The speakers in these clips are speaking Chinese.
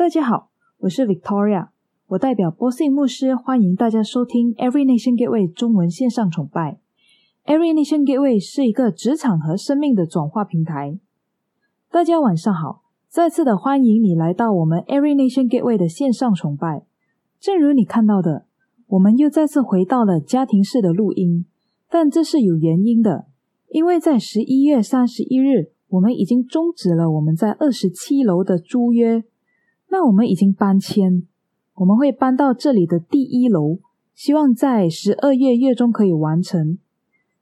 大家好，我是 Victoria，我代表波信牧师，欢迎大家收听 Every Nation Gateway 中文线上崇拜。Every Nation Gateway 是一个职场和生命的转化平台。大家晚上好，再次的欢迎你来到我们 Every Nation Gateway 的线上崇拜。正如你看到的，我们又再次回到了家庭式的录音，但这是有原因的，因为在十一月三十一日。我们已经终止了我们在二十七楼的租约，那我们已经搬迁，我们会搬到这里的第一楼，希望在十二月月中可以完成。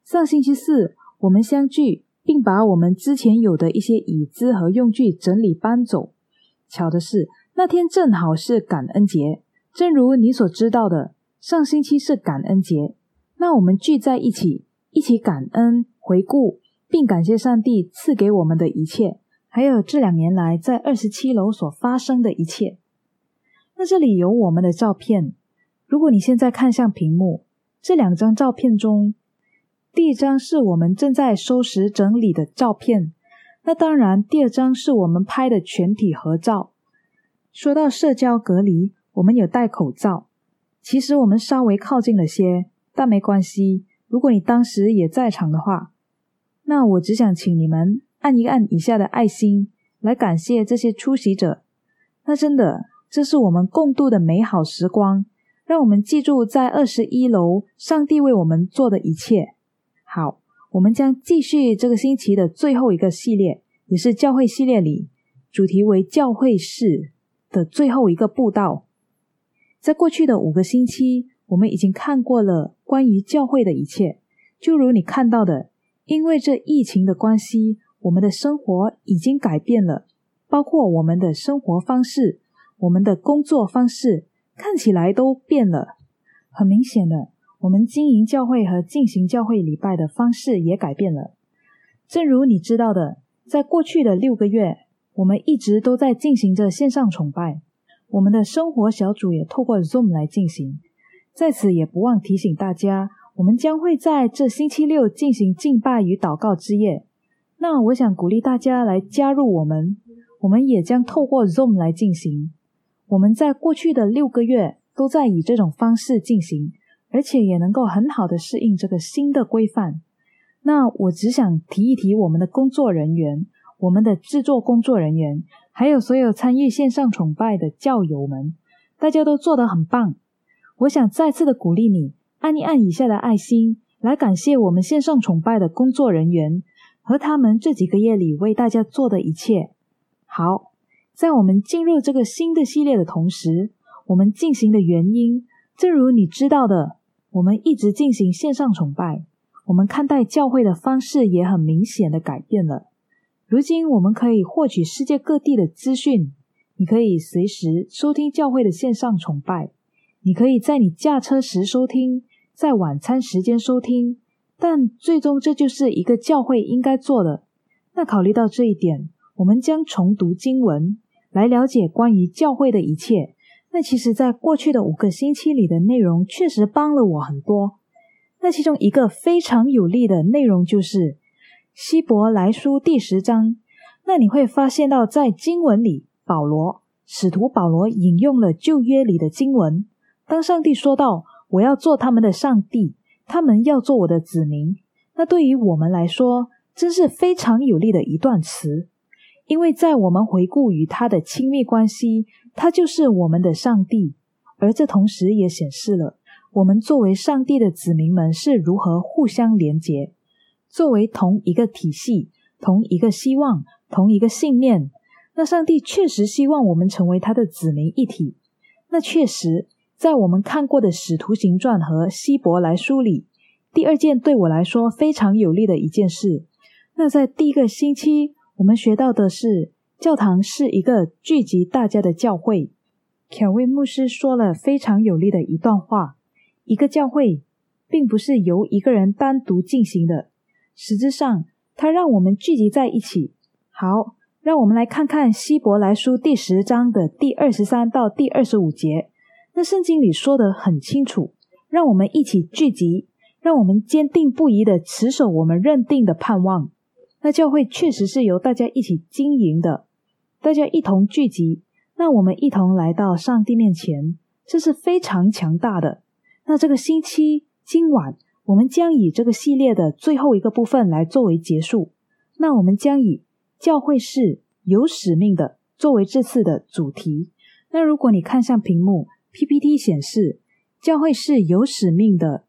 上星期四我们相聚，并把我们之前有的一些椅子和用具整理搬走。巧的是，那天正好是感恩节，正如你所知道的，上星期是感恩节，那我们聚在一起，一起感恩回顾。并感谢上帝赐给我们的一切，还有这两年来在二十七楼所发生的一切。那这里有我们的照片。如果你现在看向屏幕，这两张照片中，第一张是我们正在收拾整理的照片。那当然，第二张是我们拍的全体合照。说到社交隔离，我们有戴口罩。其实我们稍微靠近了些，但没关系。如果你当时也在场的话。那我只想请你们按一按以下的爱心，来感谢这些出席者。那真的，这是我们共度的美好时光。让我们记住在二十一楼上帝为我们做的一切。好，我们将继续这个星期的最后一个系列，也是教会系列里主题为教会式的最后一个步道。在过去的五个星期，我们已经看过了关于教会的一切，就如你看到的。因为这疫情的关系，我们的生活已经改变了，包括我们的生活方式、我们的工作方式，看起来都变了。很明显的，我们经营教会和进行教会礼拜的方式也改变了。正如你知道的，在过去的六个月，我们一直都在进行着线上崇拜，我们的生活小组也透过 Zoom 来进行。在此，也不忘提醒大家。我们将会在这星期六进行敬拜与祷告之夜。那我想鼓励大家来加入我们。我们也将透过 Zoom 来进行。我们在过去的六个月都在以这种方式进行，而且也能够很好的适应这个新的规范。那我只想提一提我们的工作人员、我们的制作工作人员，还有所有参与线上崇拜的教友们，大家都做得很棒。我想再次的鼓励你。按一按以下的爱心，来感谢我们线上崇拜的工作人员和他们这几个月里为大家做的一切。好，在我们进入这个新的系列的同时，我们进行的原因，正如你知道的，我们一直进行线上崇拜，我们看待教会的方式也很明显的改变了。如今我们可以获取世界各地的资讯，你可以随时收听教会的线上崇拜。你可以在你驾车时收听，在晚餐时间收听，但最终这就是一个教会应该做的。那考虑到这一点，我们将重读经文，来了解关于教会的一切。那其实，在过去的五个星期里的内容，确实帮了我很多。那其中一个非常有利的内容，就是希伯来书第十章。那你会发现到，在经文里，保罗使徒保罗引用了旧约里的经文。当上帝说道：“我要做他们的上帝，他们要做我的子民。”那对于我们来说，真是非常有利的一段词，因为在我们回顾与他的亲密关系，他就是我们的上帝，而这同时也显示了我们作为上帝的子民们是如何互相连结，作为同一个体系、同一个希望、同一个信念。那上帝确实希望我们成为他的子民一体。那确实。在我们看过的《使徒行传》和《希伯来书》里，第二件对我来说非常有利的一件事，那在第一个星期，我们学到的是，教堂是一个聚集大家的教会。凯威牧师说了非常有力的一段话：一个教会并不是由一个人单独进行的，实质上，它让我们聚集在一起。好，让我们来看看《希伯来书》第十章的第二十三到第二十五节。那圣经里说的很清楚，让我们一起聚集，让我们坚定不移的持守我们认定的盼望。那教会确实是由大家一起经营的，大家一同聚集。那我们一同来到上帝面前，这是非常强大的。那这个星期今晚，我们将以这个系列的最后一个部分来作为结束。那我们将以教会是有使命的作为这次的主题。那如果你看向屏幕 PPT 显示教会是有使命的，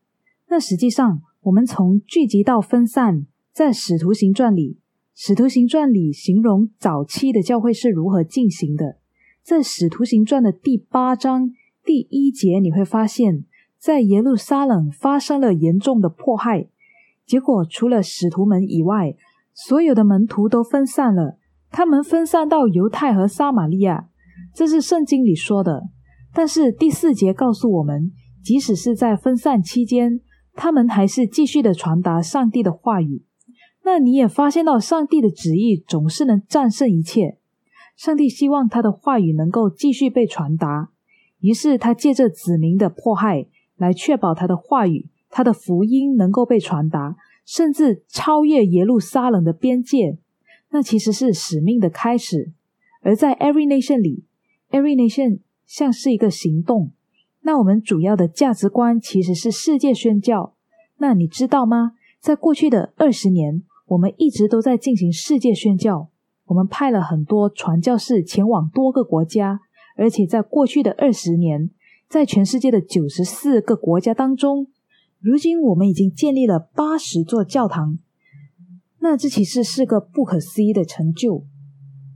那实际上我们从聚集到分散，在使徒行传里，使徒行传里形容早期的教会是如何进行的。在使徒行传的第八章第一节，你会发现，在耶路撒冷发生了严重的迫害，结果除了使徒们以外，所有的门徒都分散了，他们分散到犹太和撒玛利亚，这是圣经里说的。但是第四节告诉我们，即使是在分散期间，他们还是继续的传达上帝的话语。那你也发现到，上帝的旨意总是能战胜一切。上帝希望他的话语能够继续被传达，于是他借着子民的迫害，来确保他的话语、他的福音能够被传达。甚至超越耶路撒冷的边界，那其实是使命的开始。而在 Every Nation 里，Every Nation 像是一个行动。那我们主要的价值观其实是世界宣教。那你知道吗？在过去的二十年，我们一直都在进行世界宣教。我们派了很多传教士前往多个国家，而且在过去的二十年，在全世界的九十四个国家当中。如今我们已经建立了八十座教堂，那这其实是个不可思议的成就。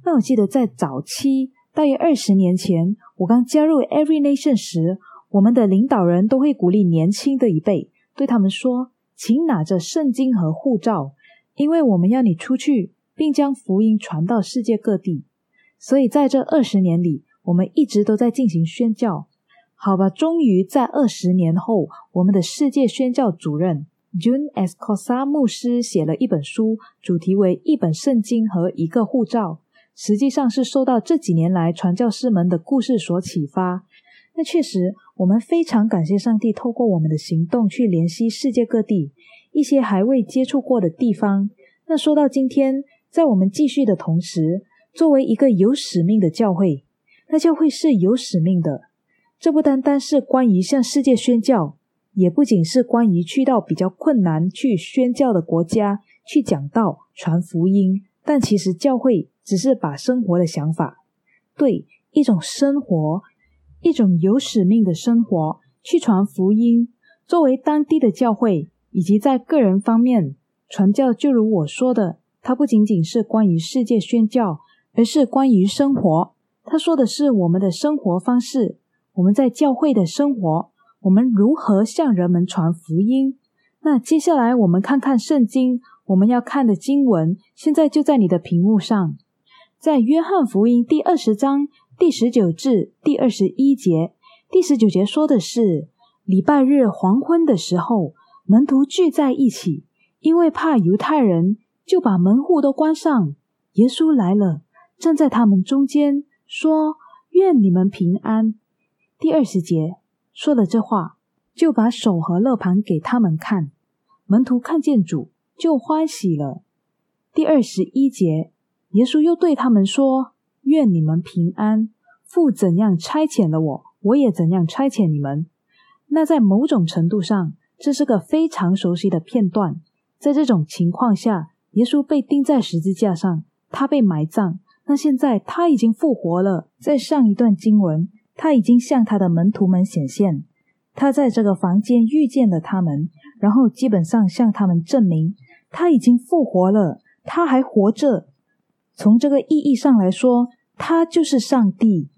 那我记得在早期，大约二十年前，我刚加入 Every Nation 时，我们的领导人都会鼓励年轻的一辈，对他们说：“请拿着圣经和护照，因为我们要你出去，并将福音传到世界各地。”所以在这二十年里，我们一直都在进行宣教。好吧，终于在二十年后，我们的世界宣教主任 June Escosa 牧师写了一本书，主题为《一本圣经和一个护照》。实际上是受到这几年来传教士们的故事所启发。那确实，我们非常感谢上帝透过我们的行动去联系世界各地一些还未接触过的地方。那说到今天，在我们继续的同时，作为一个有使命的教会，那教会是有使命的。这不单单是关于向世界宣教，也不仅是关于去到比较困难去宣教的国家去讲道、传福音。但其实教会只是把生活的想法，对一种生活，一种有使命的生活去传福音。作为当地的教会，以及在个人方面传教，就如我说的，它不仅仅是关于世界宣教，而是关于生活。他说的是我们的生活方式。我们在教会的生活，我们如何向人们传福音？那接下来我们看看圣经，我们要看的经文，现在就在你的屏幕上，在约翰福音第二十章第十九至第二十一节。第十九节说的是，礼拜日黄昏的时候，门徒聚在一起，因为怕犹太人，就把门户都关上。耶稣来了，站在他们中间，说：“愿你们平安。”第二十节说了这话，就把手和勒盘给他们看。门徒看见主，就欢喜了。第二十一节，耶稣又对他们说：“愿你们平安。父怎样差遣了我，我也怎样差遣你们。”那在某种程度上，这是个非常熟悉的片段。在这种情况下，耶稣被钉在十字架上，他被埋葬。那现在他已经复活了。在上一段经文。他已经向他的门徒们显现，他在这个房间遇见了他们，然后基本上向他们证明他已经复活了，他还活着。从这个意义上来说，他就是上帝。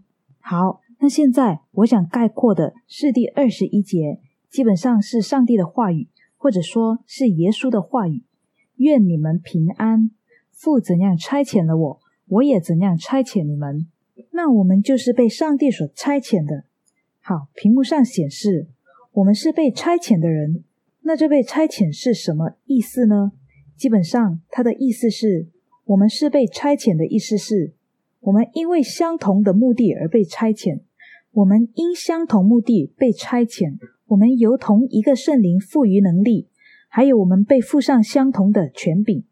好，那现在我想概括的是第二十一节，基本上是上帝的话语，或者说是耶稣的话语：“愿你们平安。父怎样差遣了我，我也怎样差遣你们。”那我们就是被上帝所差遣的。好，屏幕上显示我们是被差遣的人。那这被差遣是什么意思呢？基本上，它的意思是我们是被差遣的意思是，我们因为相同的目的而被差遣，我们因相同目的被差遣，我们由同一个圣灵赋予能力，还有我们被附上相同的权柄。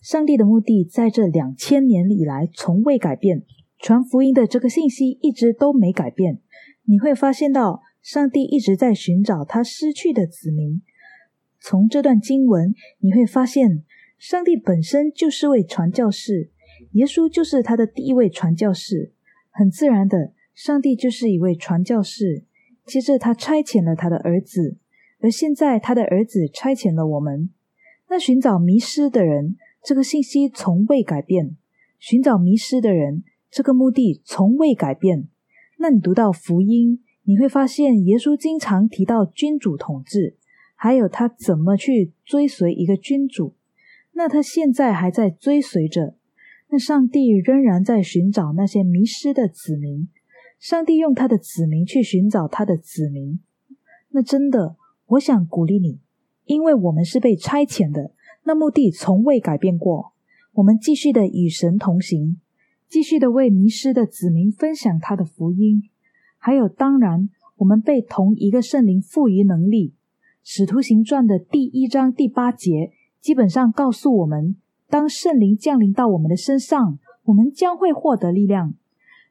上帝的目的在这两千年以来从未改变。传福音的这个信息一直都没改变。你会发现到，上帝一直在寻找他失去的子民。从这段经文，你会发现，上帝本身就是位传教士，耶稣就是他的第一位传教士。很自然的，上帝就是一位传教士。接着，他差遣了他的儿子，而现在他的儿子差遣了我们。那寻找迷失的人，这个信息从未改变。寻找迷失的人，这个目的从未改变。那你读到福音，你会发现耶稣经常提到君主统治，还有他怎么去追随一个君主。那他现在还在追随着。那上帝仍然在寻找那些迷失的子民。上帝用他的子民去寻找他的子民。那真的，我想鼓励你，因为我们是被差遣的，那目的从未改变过。我们继续的与神同行。继续的为迷失的子民分享他的福音，还有当然，我们被同一个圣灵赋予能力。使徒行传的第一章第八节基本上告诉我们，当圣灵降临到我们的身上，我们将会获得力量，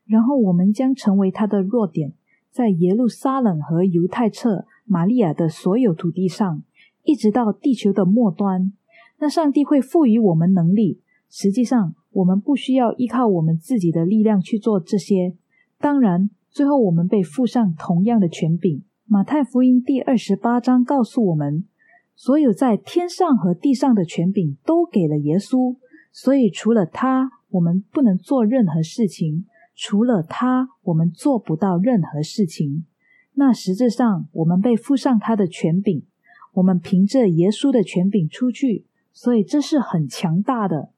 然后我们将成为他的弱点，在耶路撒冷和犹太侧玛利亚的所有土地上，一直到地球的末端。那上帝会赋予我们能力，实际上。我们不需要依靠我们自己的力量去做这些。当然，最后我们被附上同样的权柄。马太福音第二十八章告诉我们，所有在天上和地上的权柄都给了耶稣。所以，除了他，我们不能做任何事情；除了他，我们做不到任何事情。那实质上，我们被附上他的权柄，我们凭着耶稣的权柄出去。所以，这是很强大的。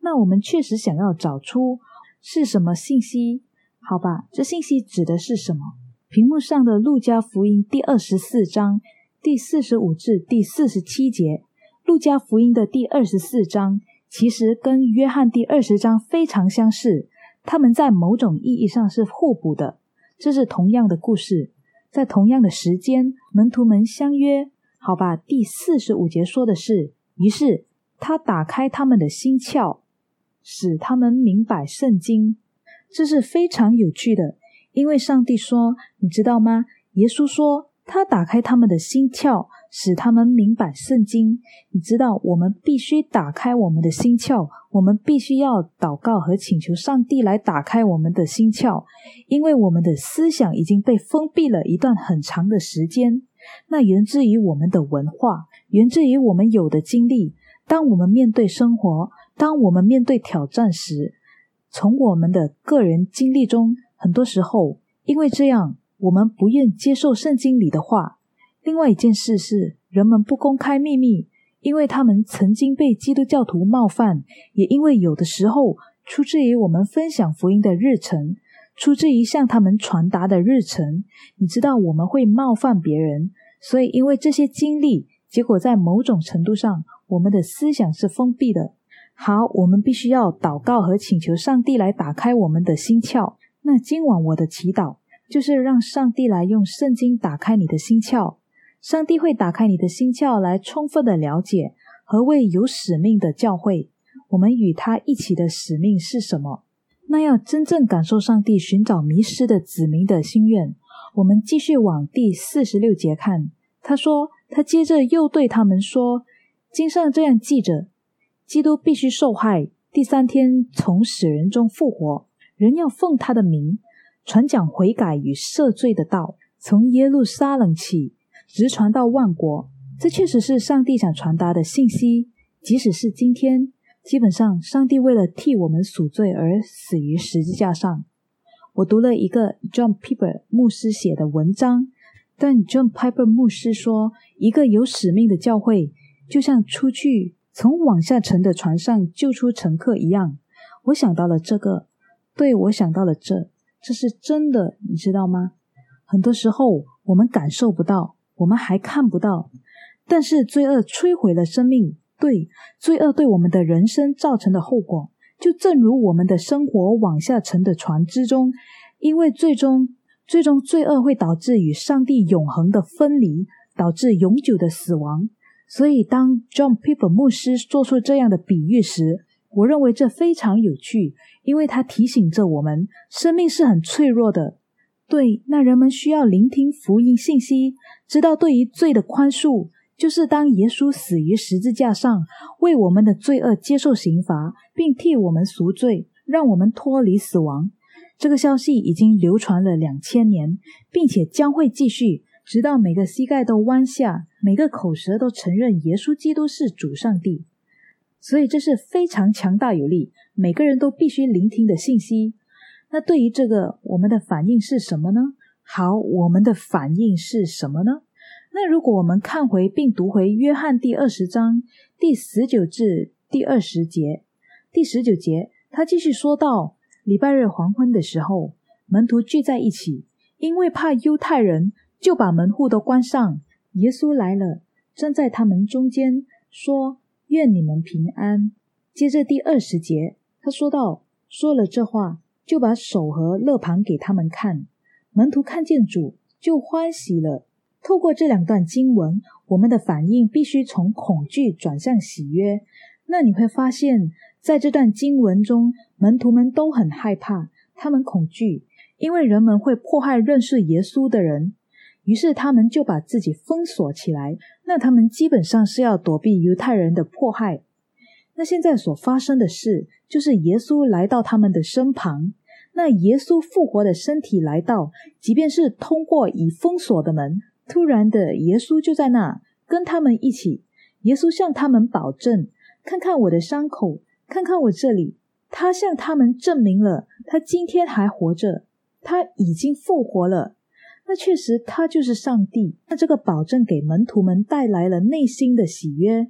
那我们确实想要找出是什么信息？好吧，这信息指的是什么？屏幕上的《路加福音》第二十四章第四十五至第四十七节，《路加福音》的第二十四章其实跟约翰第二十章非常相似，他们在某种意义上是互补的。这是同样的故事，在同样的时间，门徒们相约。好吧，第四十五节说的是，于是他打开他们的心窍。使他们明白圣经，这是非常有趣的。因为上帝说：“你知道吗？”耶稣说：“他打开他们的心窍，使他们明白圣经。”你知道，我们必须打开我们的心窍，我们必须要祷告和请求上帝来打开我们的心窍，因为我们的思想已经被封闭了一段很长的时间。那源自于我们的文化，源自于我们有的经历。当我们面对生活，当我们面对挑战时，从我们的个人经历中，很多时候因为这样，我们不愿接受圣经里的话。另外一件事是，人们不公开秘密，因为他们曾经被基督教徒冒犯，也因为有的时候出自于我们分享福音的日程，出自于向他们传达的日程。你知道我们会冒犯别人，所以因为这些经历，结果在某种程度上，我们的思想是封闭的。好，我们必须要祷告和请求上帝来打开我们的心窍。那今晚我的祈祷就是让上帝来用圣经打开你的心窍。上帝会打开你的心窍，来充分的了解何谓有使命的教会。我们与他一起的使命是什么？那要真正感受上帝寻找迷失的子民的心愿。我们继续往第四十六节看。他说，他接着又对他们说：“经上这样记着。”基督必须受害，第三天从死人中复活。人要奉他的名传讲悔改与赦罪的道，从耶路撒冷起，直传到万国。这确实是上帝想传达的信息。即使是今天，基本上上帝为了替我们赎罪而死于十字架上。我读了一个 John Piper 牧师写的文章，但 John Piper 牧师说，一个有使命的教会就像出去。从往下沉的船上救出乘客一样，我想到了这个。对，我想到了这，这是真的，你知道吗？很多时候我们感受不到，我们还看不到，但是罪恶摧毁了生命。对，罪恶对我们的人生造成的后果，就正如我们的生活往下沉的船之中，因为最终，最终罪恶会导致与上帝永恒的分离，导致永久的死亡。所以，当 John Piper 牧师做出这样的比喻时，我认为这非常有趣，因为它提醒着我们，生命是很脆弱的。对，那人们需要聆听福音信息，知道对于罪的宽恕，就是当耶稣死于十字架上，为我们的罪恶接受刑罚，并替我们赎罪，让我们脱离死亡。这个消息已经流传了两千年，并且将会继续，直到每个膝盖都弯下，每个口舌都承认耶稣基督是主上帝。所以这是非常强大有力，每个人都必须聆听的信息。那对于这个，我们的反应是什么呢？好，我们的反应是什么呢？那如果我们看回并读回约翰第二十章第十九至第二十节，第十九节他继续说到，礼拜日黄昏的时候，门徒聚在一起，因为怕犹太人，就把门户都关上。耶稣来了，站在他们中间，说：“愿你们平安。”接着第二十节，他说道：“说了这话。”就把手和肋盘给他们看，门徒看见主就欢喜了。透过这两段经文，我们的反应必须从恐惧转向喜悦。那你会发现，在这段经文中，门徒们都很害怕，他们恐惧，因为人们会迫害认识耶稣的人，于是他们就把自己封锁起来。那他们基本上是要躲避犹太人的迫害。那现在所发生的事，就是耶稣来到他们的身旁。那耶稣复活的身体来到，即便是通过已封锁的门，突然的耶稣就在那跟他们一起。耶稣向他们保证：“看看我的伤口，看看我这里。”他向他们证明了他今天还活着，他已经复活了。那确实，他就是上帝。那这个保证给门徒们带来了内心的喜悦。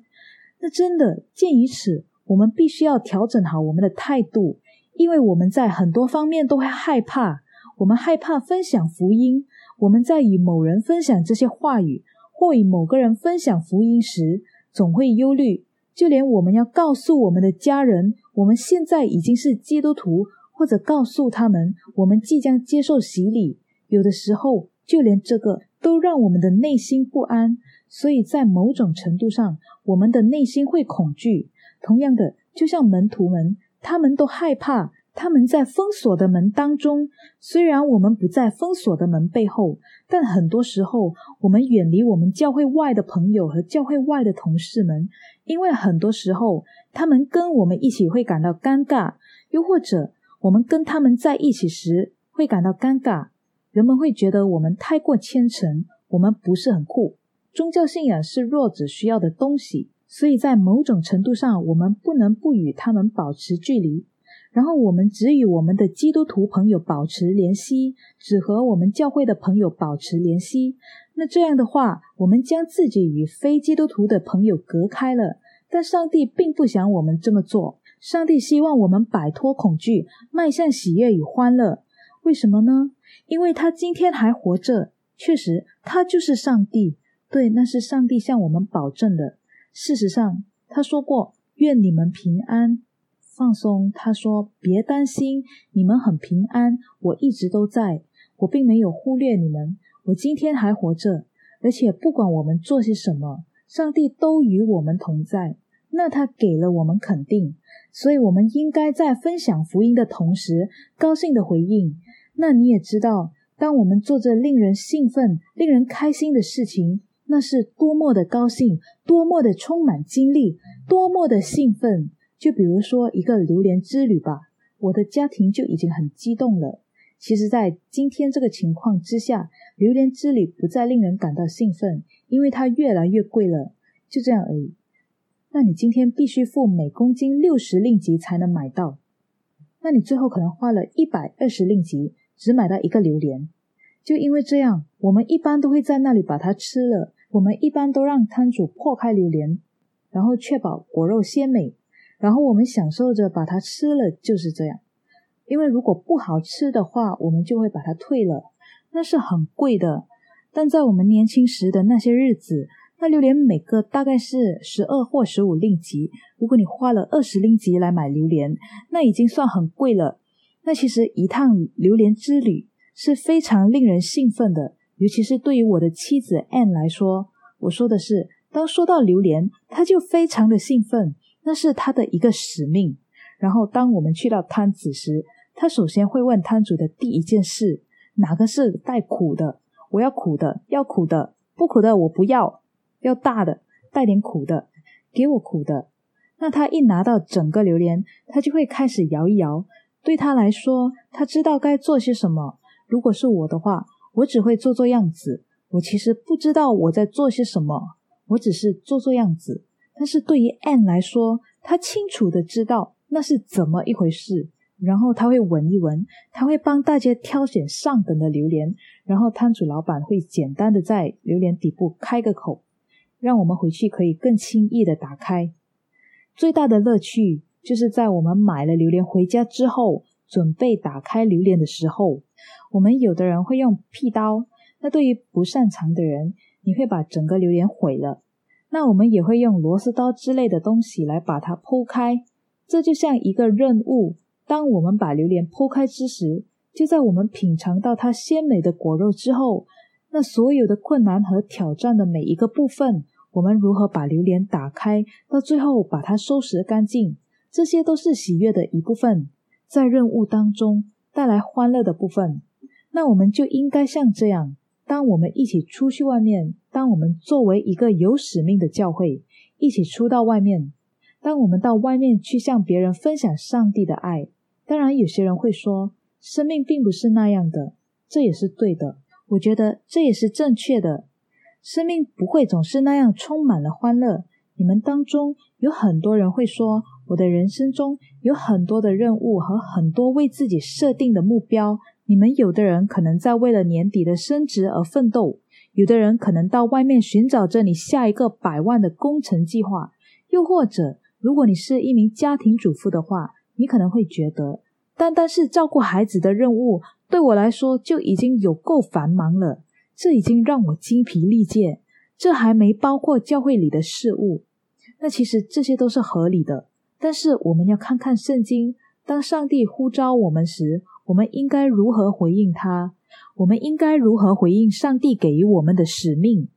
那真的，鉴于此，我们必须要调整好我们的态度。因为我们在很多方面都会害怕，我们害怕分享福音。我们在与某人分享这些话语，或与某个人分享福音时，总会忧虑。就连我们要告诉我们的家人，我们现在已经是基督徒，或者告诉他们我们即将接受洗礼，有的时候就连这个都让我们的内心不安。所以在某种程度上，我们的内心会恐惧。同样的，就像门徒们。他们都害怕，他们在封锁的门当中。虽然我们不在封锁的门背后，但很多时候我们远离我们教会外的朋友和教会外的同事们，因为很多时候他们跟我们一起会感到尴尬，又或者我们跟他们在一起时会感到尴尬。人们会觉得我们太过虔诚，我们不是很酷。宗教信仰是弱者需要的东西。所以在某种程度上，我们不能不与他们保持距离，然后我们只与我们的基督徒朋友保持联系，只和我们教会的朋友保持联系。那这样的话，我们将自己与非基督徒的朋友隔开了。但上帝并不想我们这么做，上帝希望我们摆脱恐惧，迈向喜悦与欢乐。为什么呢？因为他今天还活着，确实，他就是上帝。对，那是上帝向我们保证的。事实上，他说过：“愿你们平安，放松。”他说：“别担心，你们很平安。我一直都在，我并没有忽略你们。我今天还活着，而且不管我们做些什么，上帝都与我们同在。那他给了我们肯定，所以我们应该在分享福音的同时，高兴的回应。那你也知道，当我们做着令人兴奋、令人开心的事情。”那是多么的高兴，多么的充满精力，多么的兴奋！就比如说一个榴莲之旅吧，我的家庭就已经很激动了。其实，在今天这个情况之下，榴莲之旅不再令人感到兴奋，因为它越来越贵了，就这样而已。那你今天必须付每公斤六十令吉才能买到，那你最后可能花了一百二十令吉，只买到一个榴莲。就因为这样，我们一般都会在那里把它吃了。我们一般都让摊主破开榴莲，然后确保果肉鲜美，然后我们享受着把它吃了，就是这样。因为如果不好吃的话，我们就会把它退了，那是很贵的。但在我们年轻时的那些日子，那榴莲每个大概是十二或十五令吉。如果你花了二十令吉来买榴莲，那已经算很贵了。那其实一趟榴莲之旅是非常令人兴奋的。尤其是对于我的妻子 Anne 来说，我说的是，当说到榴莲，她就非常的兴奋，那是她的一个使命。然后当我们去到摊子时，他首先会问摊主的第一件事：哪个是带苦的？我要苦的，要苦的，不苦的我不要，要大的，带点苦的，给我苦的。那他一拿到整个榴莲，他就会开始摇一摇。对他来说，他知道该做些什么。如果是我的话，我只会做做样子。我其实不知道我在做些什么，我只是做做样子。但是对于 Anne 来说，他清楚的知道那是怎么一回事。然后他会闻一闻，他会帮大家挑选上等的榴莲。然后摊主老板会简单的在榴莲底部开个口，让我们回去可以更轻易的打开。最大的乐趣就是在我们买了榴莲回家之后，准备打开榴莲的时候，我们有的人会用屁刀。那对于不擅长的人，你会把整个榴莲毁了。那我们也会用螺丝刀之类的东西来把它剖开。这就像一个任务。当我们把榴莲剖开之时，就在我们品尝到它鲜美的果肉之后，那所有的困难和挑战的每一个部分，我们如何把榴莲打开，到最后把它收拾干净，这些都是喜悦的一部分，在任务当中带来欢乐的部分。那我们就应该像这样。当我们一起出去外面，当我们作为一个有使命的教会一起出到外面，当我们到外面去向别人分享上帝的爱，当然有些人会说生命并不是那样的，这也是对的。我觉得这也是正确的。生命不会总是那样充满了欢乐。你们当中有很多人会说，我的人生中有很多的任务和很多为自己设定的目标。你们有的人可能在为了年底的升职而奋斗，有的人可能到外面寻找着你下一个百万的工程计划，又或者，如果你是一名家庭主妇的话，你可能会觉得，单单是照顾孩子的任务对我来说就已经有够繁忙了，这已经让我精疲力竭，这还没包括教会里的事物。那其实这些都是合理的，但是我们要看看圣经，当上帝呼召我们时。我们应该如何回应他？我们应该如何回应上帝给予我们的使命？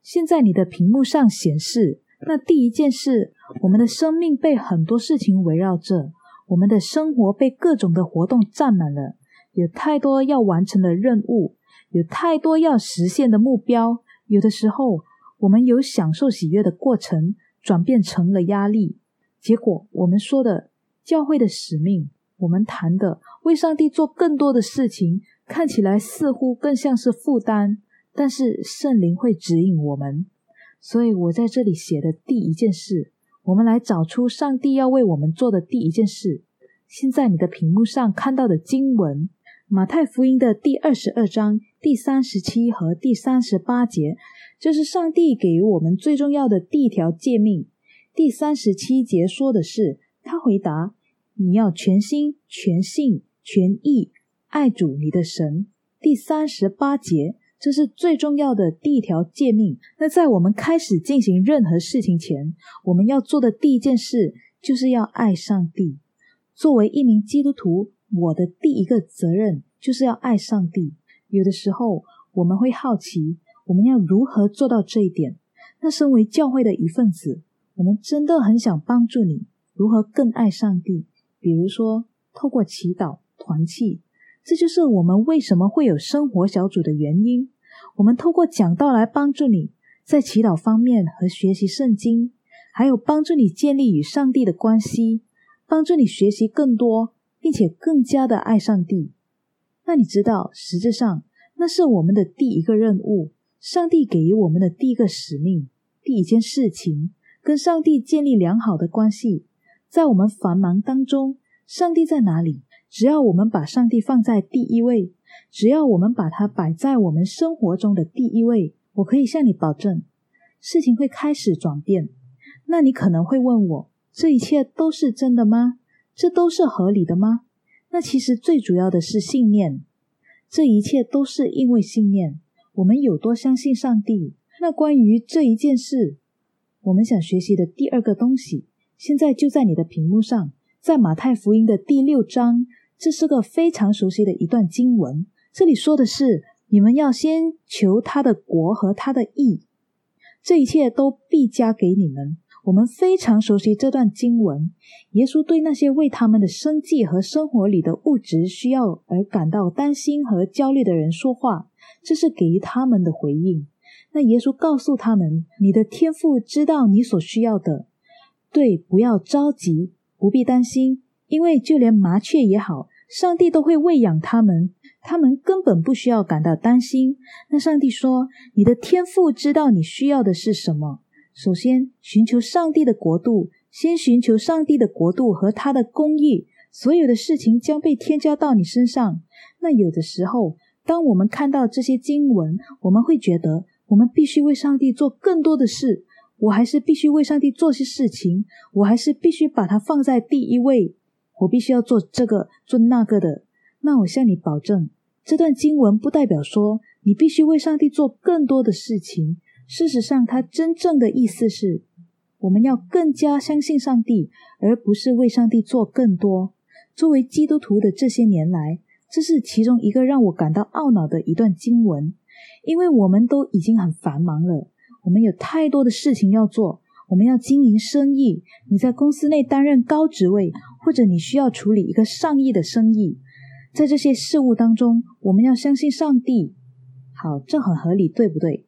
现在你的屏幕上显示，那第一件事，我们的生命被很多事情围绕着，我们的生活被各种的活动占满了，有太多要完成的任务，有太多要实现的目标。有的时候，我们有享受喜悦的过程，转变成了压力。结果，我们说的教会的使命。我们谈的为上帝做更多的事情，看起来似乎更像是负担，但是圣灵会指引我们。所以我在这里写的第一件事，我们来找出上帝要为我们做的第一件事。现在你的屏幕上看到的经文，马太福音的第二十二章第三十七和第三十八节，这是上帝给予我们最重要的第一条诫命。第三十七节说的是，他回答。你要全心、全性、全意爱主你的神。第三十八节，这是最重要的第一条诫命。那在我们开始进行任何事情前，我们要做的第一件事，就是要爱上帝。作为一名基督徒，我的第一个责任就是要爱上帝。有的时候，我们会好奇，我们要如何做到这一点？那身为教会的一份子，我们真的很想帮助你，如何更爱上帝。比如说，透过祈祷团契，这就是我们为什么会有生活小组的原因。我们透过讲道来帮助你在祈祷方面和学习圣经，还有帮助你建立与上帝的关系，帮助你学习更多，并且更加的爱上帝。那你知道，实质上那是我们的第一个任务，上帝给予我们的第一个使命，第一件事情，跟上帝建立良好的关系。在我们繁忙当中，上帝在哪里？只要我们把上帝放在第一位，只要我们把它摆在我们生活中的第一位，我可以向你保证，事情会开始转变。那你可能会问我：这一切都是真的吗？这都是合理的吗？那其实最主要的是信念。这一切都是因为信念。我们有多相信上帝？那关于这一件事，我们想学习的第二个东西。现在就在你的屏幕上，在马太福音的第六章，这是个非常熟悉的一段经文。这里说的是：你们要先求他的国和他的义，这一切都必加给你们。我们非常熟悉这段经文。耶稣对那些为他们的生计和生活里的物质需要而感到担心和焦虑的人说话，这是给予他们的回应。那耶稣告诉他们：“你的天父知道你所需要的，对，不要着急，不必担心，因为就连麻雀也好，上帝都会喂养他们。”他们根本不需要感到担心。那上帝说：“你的天父知道你需要的是什么。首先，寻求上帝的国度，先寻求上帝的国度和他的公义，所有的事情将被添加到你身上。”那有的时候，当我们看到这些经文，我们会觉得我们必须为上帝做更多的事。我还是必须为上帝做些事情，我还是必须把它放在第一位。我必须要做这个，做那个的。那我向你保证。这段经文不代表说你必须为上帝做更多的事情。事实上，它真正的意思是，我们要更加相信上帝，而不是为上帝做更多。作为基督徒的这些年来，这是其中一个让我感到懊恼的一段经文，因为我们都已经很繁忙了，我们有太多的事情要做，我们要经营生意。你在公司内担任高职位，或者你需要处理一个上亿的生意。在这些事物当中，我们要相信上帝。好，这很合理，对不对？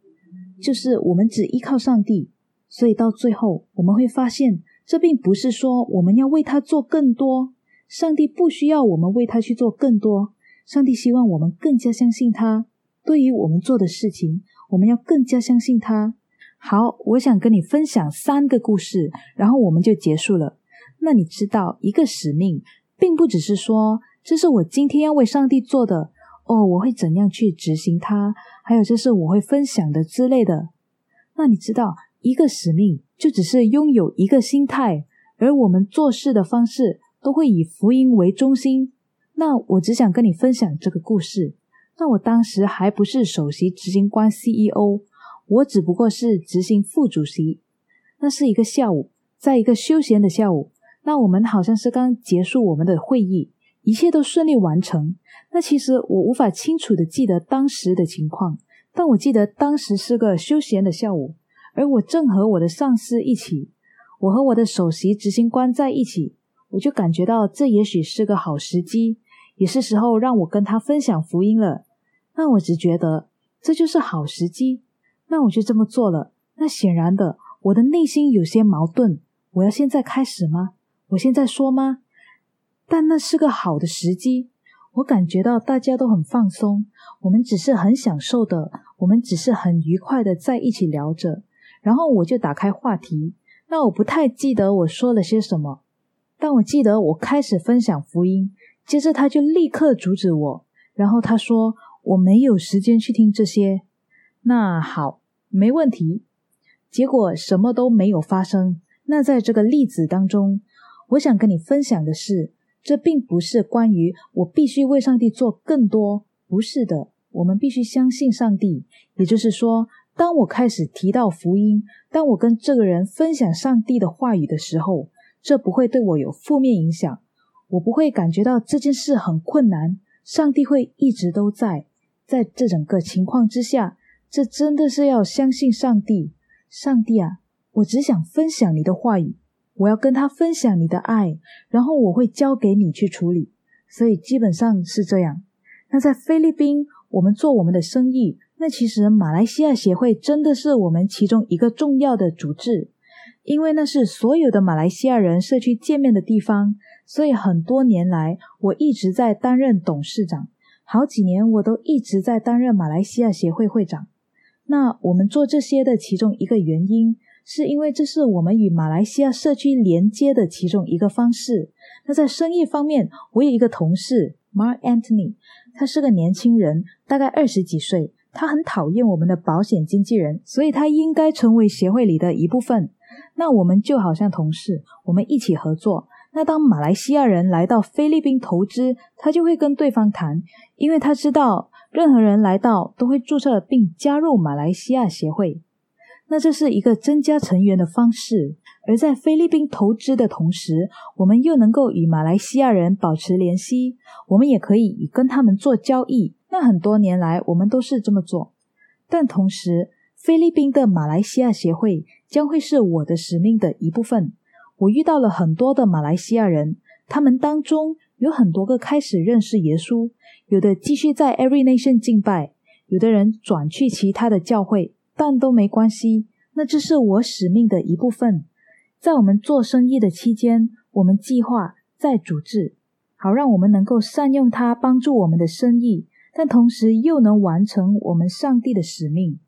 就是我们只依靠上帝，所以到最后我们会发现，这并不是说我们要为他做更多。上帝不需要我们为他去做更多，上帝希望我们更加相信他。对于我们做的事情，我们要更加相信他。好，我想跟你分享三个故事，然后我们就结束了。那你知道，一个使命，并不只是说。这是我今天要为上帝做的哦，我会怎样去执行它？还有，这是我会分享的之类的。那你知道，一个使命就只是拥有一个心态，而我们做事的方式都会以福音为中心。那我只想跟你分享这个故事。那我当时还不是首席执行官 CEO，我只不过是执行副主席。那是一个下午，在一个休闲的下午，那我们好像是刚结束我们的会议。一切都顺利完成。那其实我无法清楚的记得当时的情况，但我记得当时是个休闲的下午，而我正和我的上司一起，我和我的首席执行官在一起，我就感觉到这也许是个好时机，也是时候让我跟他分享福音了。那我只觉得这就是好时机，那我就这么做了。那显然的，我的内心有些矛盾。我要现在开始吗？我现在说吗？但那是个好的时机，我感觉到大家都很放松，我们只是很享受的，我们只是很愉快的在一起聊着。然后我就打开话题，那我不太记得我说了些什么，但我记得我开始分享福音，接着他就立刻阻止我，然后他说我没有时间去听这些。那好，没问题。结果什么都没有发生。那在这个例子当中，我想跟你分享的是。这并不是关于我必须为上帝做更多，不是的。我们必须相信上帝，也就是说，当我开始提到福音，当我跟这个人分享上帝的话语的时候，这不会对我有负面影响。我不会感觉到这件事很困难。上帝会一直都在。在这整个情况之下，这真的是要相信上帝。上帝啊，我只想分享你的话语。我要跟他分享你的爱，然后我会交给你去处理，所以基本上是这样。那在菲律宾，我们做我们的生意，那其实马来西亚协会真的是我们其中一个重要的组织，因为那是所有的马来西亚人社区见面的地方，所以很多年来我一直在担任董事长，好几年我都一直在担任马来西亚协会会长。那我们做这些的其中一个原因。是因为这是我们与马来西亚社区连接的其中一个方式。那在生意方面，我有一个同事 Mark Anthony，他是个年轻人，大概二十几岁。他很讨厌我们的保险经纪人，所以他应该成为协会里的一部分。那我们就好像同事，我们一起合作。那当马来西亚人来到菲律宾投资，他就会跟对方谈，因为他知道任何人来到都会注册并加入马来西亚协会。那这是一个增加成员的方式，而在菲律宾投资的同时，我们又能够与马来西亚人保持联系，我们也可以跟他们做交易。那很多年来，我们都是这么做。但同时，菲律宾的马来西亚协会将会是我的使命的一部分。我遇到了很多的马来西亚人，他们当中有很多个开始认识耶稣，有的继续在 Every Nation 敬拜，有的人转去其他的教会，但都没关系。那这是我使命的一部分。在我们做生意的期间，我们计划在组织，好让我们能够善用它帮助我们的生意，但同时又能完成我们上帝的使命。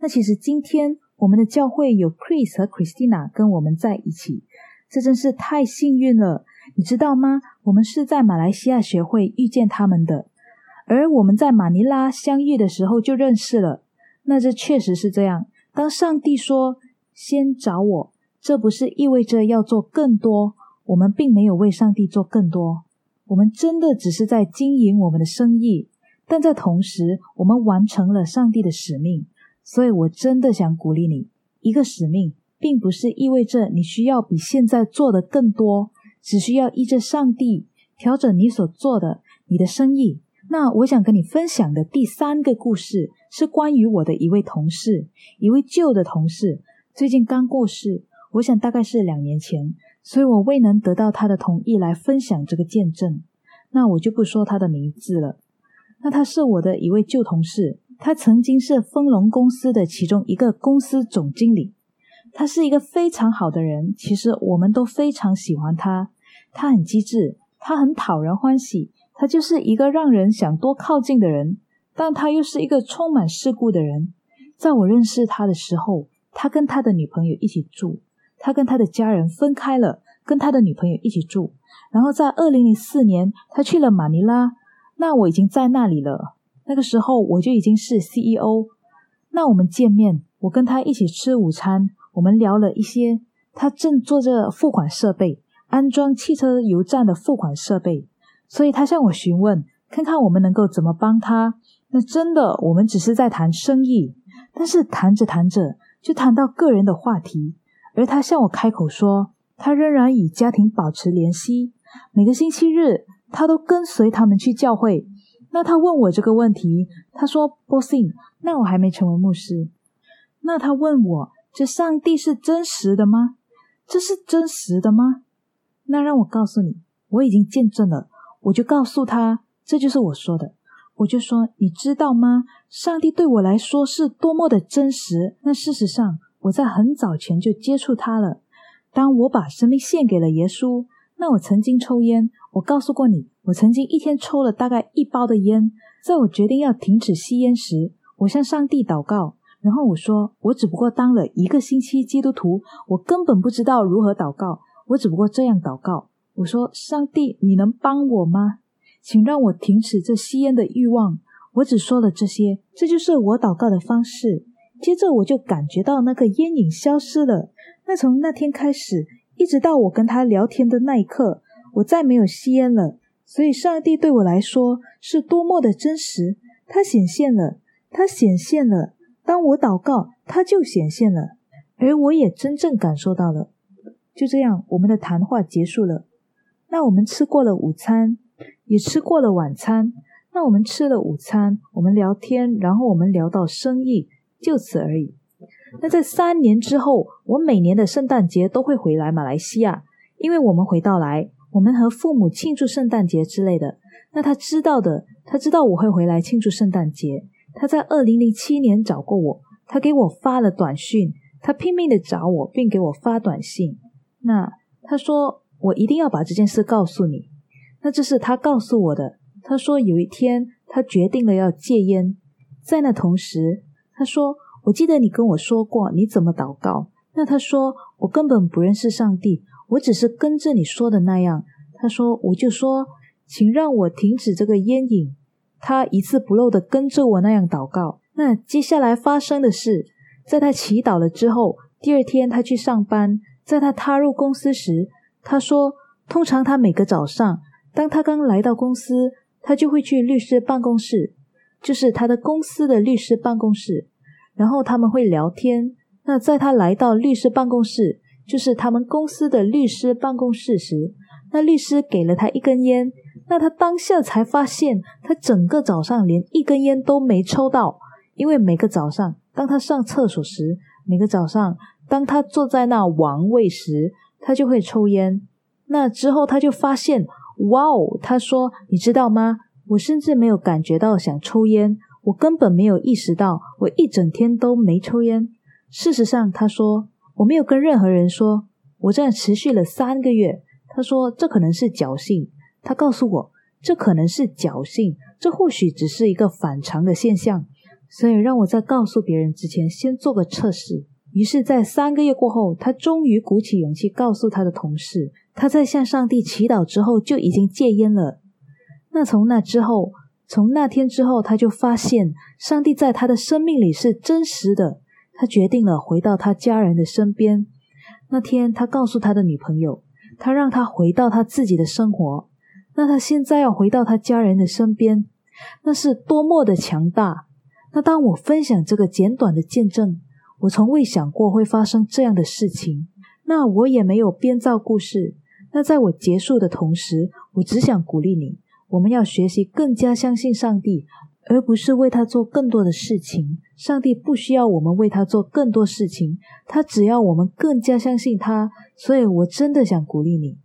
那其实今天我们的教会有 Chris 和 Christina 跟我们在一起，这真是太幸运了，你知道吗？我们是在马来西亚学会遇见他们的，而我们在马尼拉相遇的时候就认识了。那这确实是这样。当上帝说先找我，这不是意味着要做更多，我们并没有为上帝做更多，我们真的只是在经营我们的生意，但在同时，我们完成了上帝的使命。所以，我真的想鼓励你，一个使命，并不是意味着你需要比现在做的更多，只需要依着上帝调整你所做的你的生意。那我想跟你分享的第三个故事，是关于我的一位同事，一位旧的同事，最近刚过世，我想大概是两年前，所以我未能得到他的同意来分享这个见证，那我就不说他的名字了。那他是我的一位旧同事。他曾经是丰隆公司的其中一个公司总经理，他是一个非常好的人。其实我们都非常喜欢他。他很机智，他很讨人欢喜，他就是一个让人想多靠近的人。但他又是一个充满世故的人。在我认识他的时候，他跟他的女朋友一起住，他跟他的家人分开了，跟他的女朋友一起住。然后在二零零四年，他去了马尼拉，那我已经在那里了。那个时候我就已经是 CEO，那我们见面，我跟他一起吃午餐，我们聊了一些。他正做着付款设备，安装汽车油站的付款设备，所以他向我询问，看看我们能够怎么帮他。那真的，我们只是在谈生意，但是谈着谈着就谈到个人的话题，而他向我开口说，他仍然与家庭保持联系，每个星期日他都跟随他们去教会。那他问我这个问题，他说：“波信，那我还没成为牧师。”那他问我：“这上帝是真实的吗？这是真实的吗？”那让我告诉你，我已经见证了。我就告诉他：“这就是我说的。”我就说：“你知道吗？上帝对我来说是多么的真实。那事实上，我在很早前就接触他了。当我把生命献给了耶稣，那我曾经抽烟。我告诉过你。”我曾经一天抽了大概一包的烟，在我决定要停止吸烟时，我向上帝祷告，然后我说：“我只不过当了一个星期基督徒，我根本不知道如何祷告，我只不过这样祷告。我说：上帝，你能帮我吗？请让我停止这吸烟的欲望。我只说了这些，这就是我祷告的方式。接着我就感觉到那个烟瘾消失了。那从那天开始，一直到我跟他聊天的那一刻，我再没有吸烟了。”所以，上帝对我来说是多么的真实！他显现了，他显现了。当我祷告，他就显现了，而我也真正感受到了。就这样，我们的谈话结束了。那我们吃过了午餐，也吃过了晚餐。那我们吃了午餐，我们聊天，然后我们聊到生意，就此而已。那在三年之后，我每年的圣诞节都会回来马来西亚，因为我们回到来。我们和父母庆祝圣诞节之类的，那他知道的，他知道我会回来庆祝圣诞节。他在二零零七年找过我，他给我发了短讯，他拼命的找我，并给我发短信。那他说我一定要把这件事告诉你。那这是他告诉我的。他说有一天他决定了要戒烟，在那同时，他说我记得你跟我说过你怎么祷告。那他说我根本不认识上帝。我只是跟着你说的那样，他说，我就说，请让我停止这个烟瘾。他一字不漏的跟着我那样祷告。那接下来发生的事，在他祈祷了之后，第二天他去上班，在他踏入公司时，他说，通常他每个早上，当他刚来到公司，他就会去律师办公室，就是他的公司的律师办公室，然后他们会聊天。那在他来到律师办公室。就是他们公司的律师办公室时，那律师给了他一根烟，那他当下才发现，他整个早上连一根烟都没抽到。因为每个早上，当他上厕所时，每个早上当他坐在那王位时，他就会抽烟。那之后他就发现，哇哦！他说：“你知道吗？我甚至没有感觉到想抽烟，我根本没有意识到我一整天都没抽烟。事实上，他说我没有跟任何人说。我这样持续了三个月。他说这可能是侥幸。他告诉我这可能是侥幸，这或许只是一个反常的现象。所以让我在告诉别人之前先做个测试。于是，在三个月过后，他终于鼓起勇气告诉他的同事。”他在向上帝祈祷之后就已经戒烟了。那从那之后，从那天之后，他就发现上帝在他的生命里是真实的。他决定了回到他家人的身边。那天，他告诉他的女朋友，他让他回到他自己的生活。那他现在要回到他家人的身边，那是多么的强大！那当我分享这个简短的见证，我从未想过会发生这样的事情。那我也没有编造故事。那在我结束的同时，我只想鼓励你：我们要学习更加相信上帝，而不是为他做更多的事情。上帝不需要我们为他做更多事情，他只要我们更加相信他。所以，我真的想鼓励你，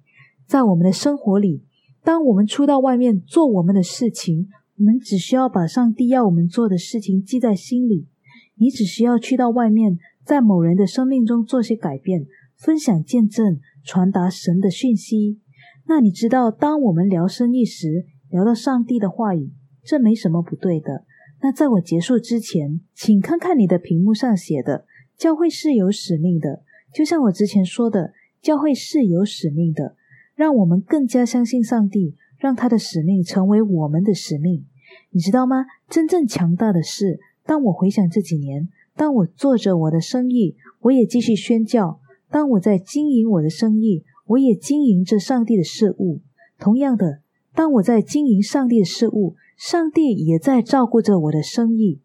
在我们的生活里，当我们出到外面做我们的事情，我们只需要把上帝要我们做的事情记在心里。你只需要去到外面，在某人的生命中做些改变，分享见证。传达神的讯息。那你知道，当我们聊生意时，聊到上帝的话语，这没什么不对的。那在我结束之前，请看看你的屏幕上写的：教会是有使命的。就像我之前说的，教会是有使命的，让我们更加相信上帝，让他的使命成为我们的使命。你知道吗？真正强大的是，当我回想这几年，当我做着我的生意，我也继续宣教。当我在经营我的生意，我也经营着上帝的事物。同样的，当我在经营上帝的事物，上帝也在照顾着我的生意。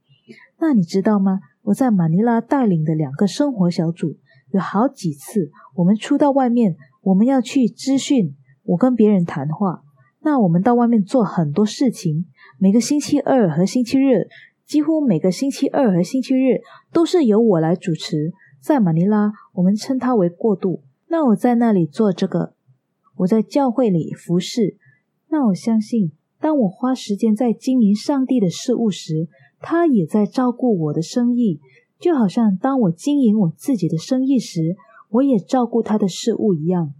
那你知道吗？我在马尼拉带领的两个生活小组，有好几次我们出到外面，我们要去资讯，我跟别人谈话。那我们到外面做很多事情，每个星期二和星期日，几乎每个星期二和星期日都是由我来主持。在马尼拉，我们称它为过渡。那我在那里做这个，我在教会里服侍。那我相信，当我花时间在经营上帝的事物时，他也在照顾我的生意。就好像当我经营我自己的生意时，我也照顾他的事物一样。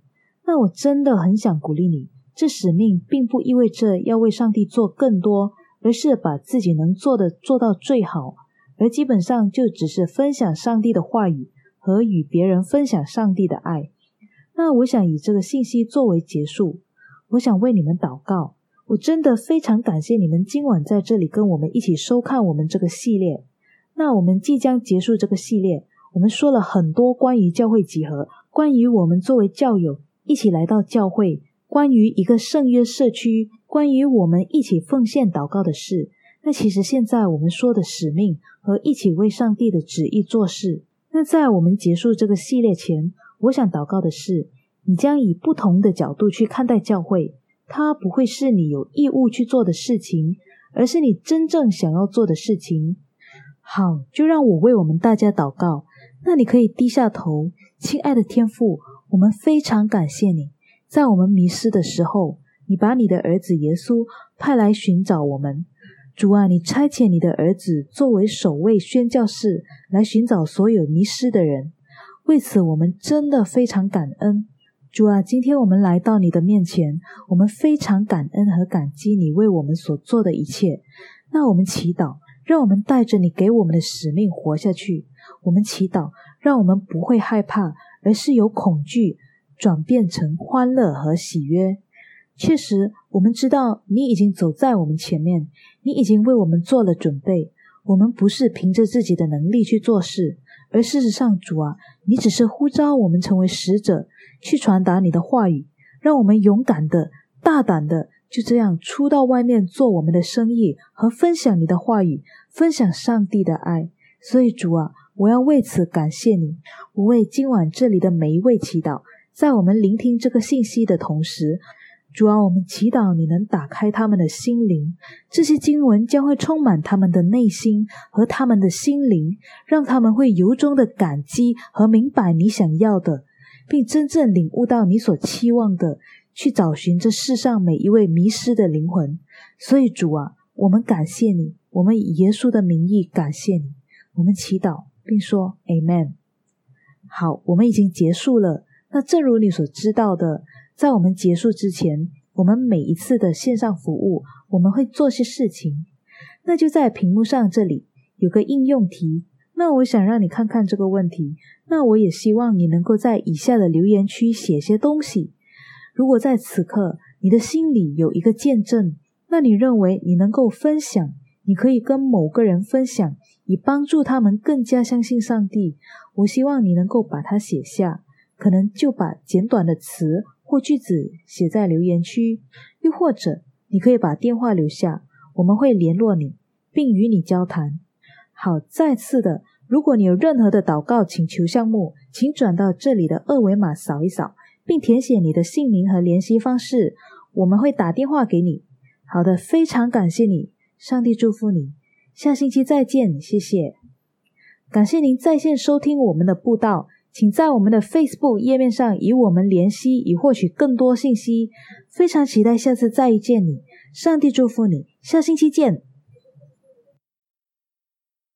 那我真的很想鼓励你，这使命并不意味着要为上帝做更多，而是把自己能做的做到最好。而基本上就只是分享上帝的话语和与别人分享上帝的爱。那我想以这个信息作为结束。我想为你们祷告。我真的非常感谢你们今晚在这里跟我们一起收看我们这个系列。那我们即将结束这个系列。我们说了很多关于教会集合，关于我们作为教友一起来到教会，关于一个圣约社区，关于我们一起奉献祷告的事。那其实现在我们说的使命和一起为上帝的旨意做事。那在我们结束这个系列前，我想祷告的是，你将以不同的角度去看待教会，它不会是你有义务去做的事情，而是你真正想要做的事情。好，就让我为我们大家祷告。那你可以低下头，亲爱的天父，我们非常感谢你，在我们迷失的时候，你把你的儿子耶稣派来寻找我们。主啊，你差遣你的儿子作为守卫宣教士来寻找所有迷失的人，为此我们真的非常感恩。主啊，今天我们来到你的面前，我们非常感恩和感激你为我们所做的一切。那我们祈祷，让我们带着你给我们的使命活下去。我们祈祷，让我们不会害怕，而是由恐惧转变成欢乐和喜悦。确实，我们知道你已经走在我们前面，你已经为我们做了准备。我们不是凭着自己的能力去做事，而事实上，主啊，你只是呼召我们成为使者，去传达你的话语，让我们勇敢的、大胆的就这样出到外面做我们的生意和分享你的话语，分享上帝的爱。所以，主啊，我要为此感谢你。我为今晚这里的每一位祈祷，在我们聆听这个信息的同时。主啊，我们祈祷你能打开他们的心灵，这些经文将会充满他们的内心和他们的心灵，让他们会由衷的感激和明白你想要的，并真正领悟到你所期望的，去找寻这世上每一位迷失的灵魂。所以，主啊，我们感谢你，我们以耶稣的名义感谢你，我们祈祷并说 Amen。好，我们已经结束了。那正如你所知道的。在我们结束之前，我们每一次的线上服务，我们会做些事情。那就在屏幕上这里有个应用题。那我想让你看看这个问题。那我也希望你能够在以下的留言区写些东西。如果在此刻你的心里有一个见证，那你认为你能够分享，你可以跟某个人分享，以帮助他们更加相信上帝。我希望你能够把它写下，可能就把简短的词。或句子写在留言区，又或者你可以把电话留下，我们会联络你，并与你交谈。好，再次的，如果你有任何的祷告请求项目，请转到这里的二维码扫一扫，并填写你的姓名和联系方式，我们会打电话给你。好的，非常感谢你，上帝祝福你，下星期再见，谢谢，感谢您在线收听我们的布道。请在我们的 Facebook 页面上与我们联系，以获取更多信息。非常期待下次再遇见你，上帝祝福你，下星期见。